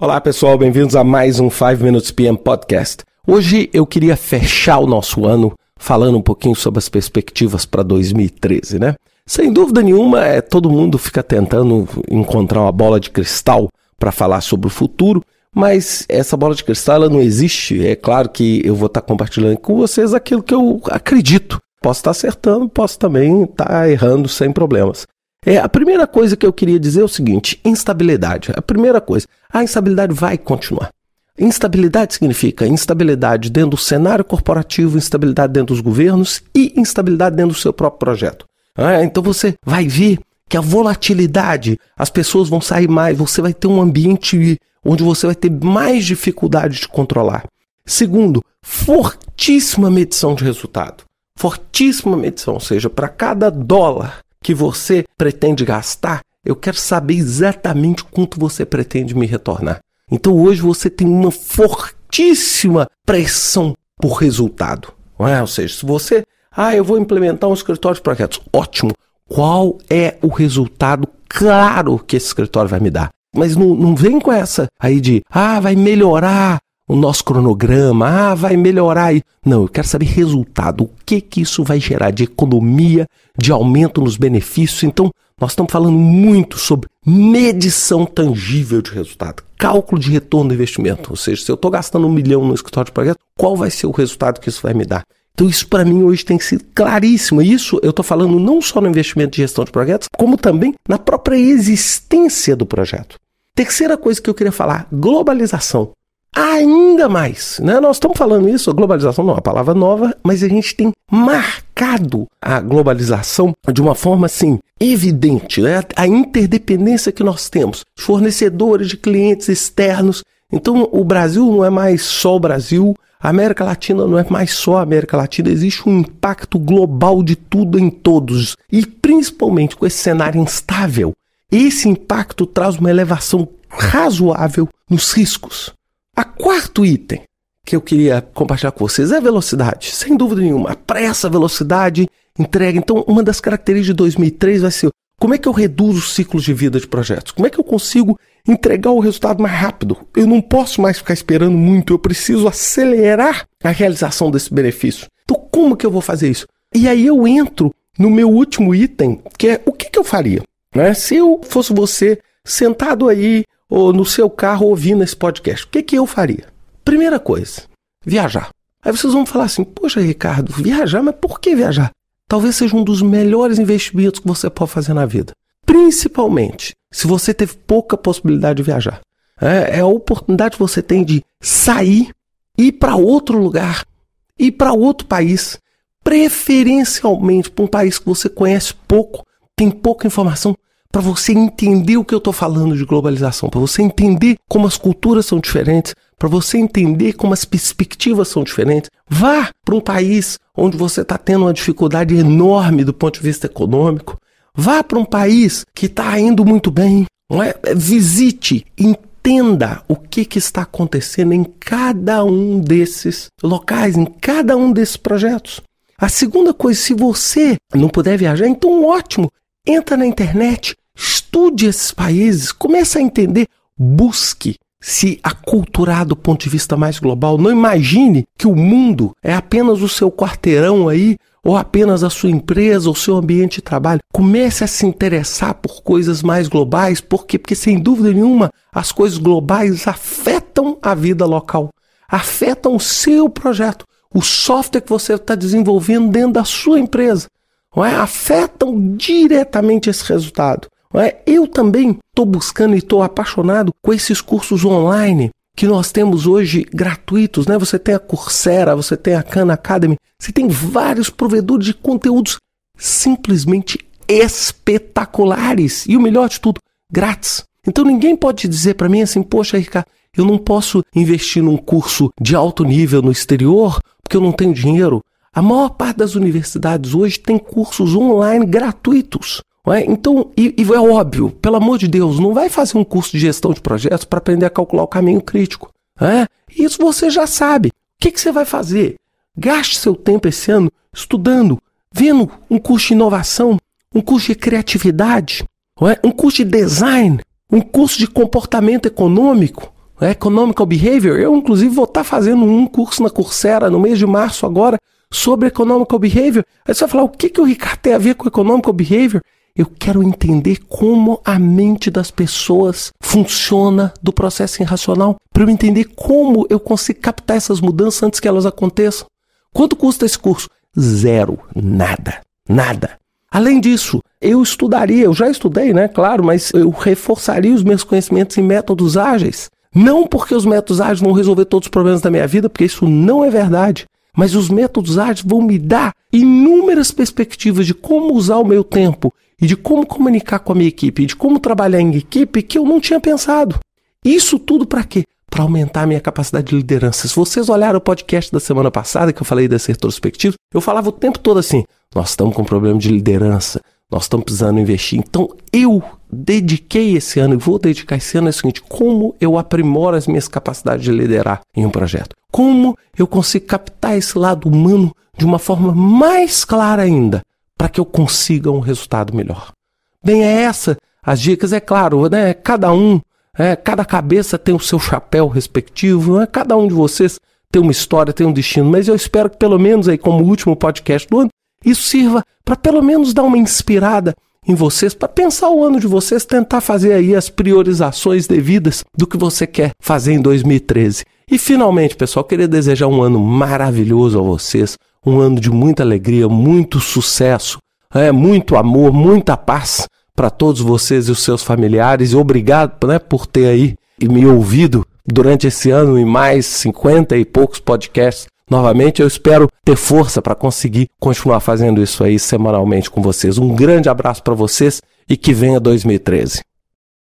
Olá pessoal, bem-vindos a mais um 5 Minutes PM Podcast. Hoje eu queria fechar o nosso ano falando um pouquinho sobre as perspectivas para 2013, né? Sem dúvida nenhuma, é, todo mundo fica tentando encontrar uma bola de cristal para falar sobre o futuro, mas essa bola de cristal ela não existe. É claro que eu vou estar tá compartilhando com vocês aquilo que eu acredito. Posso estar tá acertando, posso também estar tá errando sem problemas. É, a primeira coisa que eu queria dizer é o seguinte: instabilidade. A primeira coisa, a instabilidade vai continuar. Instabilidade significa instabilidade dentro do cenário corporativo, instabilidade dentro dos governos e instabilidade dentro do seu próprio projeto. Ah, então você vai ver que a volatilidade, as pessoas vão sair mais, você vai ter um ambiente onde você vai ter mais dificuldade de controlar. Segundo, fortíssima medição de resultado. Fortíssima medição, ou seja, para cada dólar que você pretende gastar, eu quero saber exatamente quanto você pretende me retornar. Então hoje você tem uma fortíssima pressão por resultado. É? Ou seja, se você, ah, eu vou implementar um escritório de projetos, ótimo. Qual é o resultado claro que esse escritório vai me dar? Mas não, não vem com essa aí de, ah, vai melhorar o nosso cronograma, ah, vai melhorar. Não, eu quero saber resultado, o que que isso vai gerar de economia, de aumento nos benefícios. Então, nós estamos falando muito sobre medição tangível de resultado, cálculo de retorno do investimento. Ou seja, se eu estou gastando um milhão no escritório de projeto, qual vai ser o resultado que isso vai me dar? Então, isso para mim hoje tem sido claríssimo. Isso eu estou falando não só no investimento de gestão de projetos, como também na própria existência do projeto. Terceira coisa que eu queria falar: globalização ainda mais. Né? Nós estamos falando isso, globalização não é uma palavra nova, mas a gente tem marcado a globalização de uma forma assim evidente, né? a interdependência que nós temos, fornecedores de clientes externos. Então o Brasil não é mais só o Brasil, a América Latina não é mais só a América Latina, existe um impacto global de tudo em todos e principalmente com esse cenário instável. Esse impacto traz uma elevação razoável nos riscos. A quarto item que eu queria compartilhar com vocês é a velocidade. Sem dúvida nenhuma, a pressa, a velocidade, entrega. Então, uma das características de 2003 vai ser como é que eu reduzo os ciclos de vida de projetos? Como é que eu consigo entregar o resultado mais rápido? Eu não posso mais ficar esperando muito, eu preciso acelerar a realização desse benefício. Então, como que eu vou fazer isso? E aí eu entro no meu último item, que é o que, que eu faria? Né? Se eu fosse você sentado aí ou no seu carro ouvindo esse podcast, o que, que eu faria? Primeira coisa, viajar. Aí vocês vão falar assim: Poxa, Ricardo, viajar, mas por que viajar? Talvez seja um dos melhores investimentos que você pode fazer na vida. Principalmente se você teve pouca possibilidade de viajar. É, é a oportunidade que você tem de sair, ir para outro lugar, ir para outro país, preferencialmente para um país que você conhece pouco, tem pouca informação, para você entender o que eu estou falando de globalização, para você entender como as culturas são diferentes, para você entender como as perspectivas são diferentes. Vá para um país onde você está tendo uma dificuldade enorme do ponto de vista econômico. Vá para um país que está indo muito bem. É? Visite, entenda o que, que está acontecendo em cada um desses locais, em cada um desses projetos. A segunda coisa, se você não puder viajar, então ótimo, entra na internet, Estude esses países, comece a entender, busque se aculturar do ponto de vista mais global. Não imagine que o mundo é apenas o seu quarteirão aí, ou apenas a sua empresa, o seu ambiente de trabalho. Comece a se interessar por coisas mais globais, por quê? Porque sem dúvida nenhuma, as coisas globais afetam a vida local, afetam o seu projeto, o software que você está desenvolvendo dentro da sua empresa. Não é? Afetam diretamente esse resultado. É? Eu também estou buscando e estou apaixonado com esses cursos online que nós temos hoje gratuitos, né? Você tem a Coursera, você tem a Khan Academy, você tem vários provedores de conteúdos simplesmente espetaculares e o melhor de tudo, grátis. Então ninguém pode dizer para mim assim, poxa, Ricardo, eu não posso investir num curso de alto nível no exterior porque eu não tenho dinheiro. A maior parte das universidades hoje tem cursos online gratuitos. É? Então, e, e, é óbvio, pelo amor de Deus, não vai fazer um curso de gestão de projetos para aprender a calcular o caminho crítico. É? Isso você já sabe. O que, que você vai fazer? Gaste seu tempo esse ano estudando, vendo um curso de inovação, um curso de criatividade, é? um curso de design, um curso de comportamento econômico. Economical Behavior. Eu, inclusive, vou estar tá fazendo um curso na Coursera no mês de março agora sobre Economical Behavior. Aí você vai falar, o que, que o Ricardo tem a ver com Economical Behavior? Eu quero entender como a mente das pessoas funciona do processo irracional, para eu entender como eu consigo captar essas mudanças antes que elas aconteçam. Quanto custa esse curso? Zero, nada, nada. Além disso, eu estudaria, eu já estudei, né? Claro, mas eu reforçaria os meus conhecimentos em métodos ágeis. Não porque os métodos ágeis vão resolver todos os problemas da minha vida, porque isso não é verdade. Mas os métodos ágeis vão me dar inúmeras perspectivas de como usar o meu tempo e de como comunicar com a minha equipe, de como trabalhar em equipe que eu não tinha pensado. Isso tudo para quê? Para aumentar a minha capacidade de liderança. Se vocês olharam o podcast da semana passada que eu falei dessa retrospectiva, eu falava o tempo todo assim: nós estamos com um problema de liderança, nós estamos precisando investir. Então eu dediquei esse ano e vou dedicar esse ano é o seguinte: como eu aprimoro as minhas capacidades de liderar em um projeto? Como eu consigo captar esse lado humano de uma forma mais clara ainda, para que eu consiga um resultado melhor? Bem, é essa as dicas, é claro, né? Cada um, é, cada cabeça tem o seu chapéu respectivo, né? cada um de vocês tem uma história, tem um destino, mas eu espero que pelo menos aí como último podcast do ano, isso sirva para pelo menos dar uma inspirada em vocês, para pensar o ano de vocês, tentar fazer aí as priorizações devidas do que você quer fazer em 2013. E finalmente, pessoal, queria desejar um ano maravilhoso a vocês, um ano de muita alegria, muito sucesso, é, muito amor, muita paz para todos vocês e os seus familiares. E obrigado né, por ter aí me ouvido durante esse ano em mais 50 e poucos podcasts novamente. Eu espero ter força para conseguir continuar fazendo isso aí semanalmente com vocês. Um grande abraço para vocês e que venha 2013.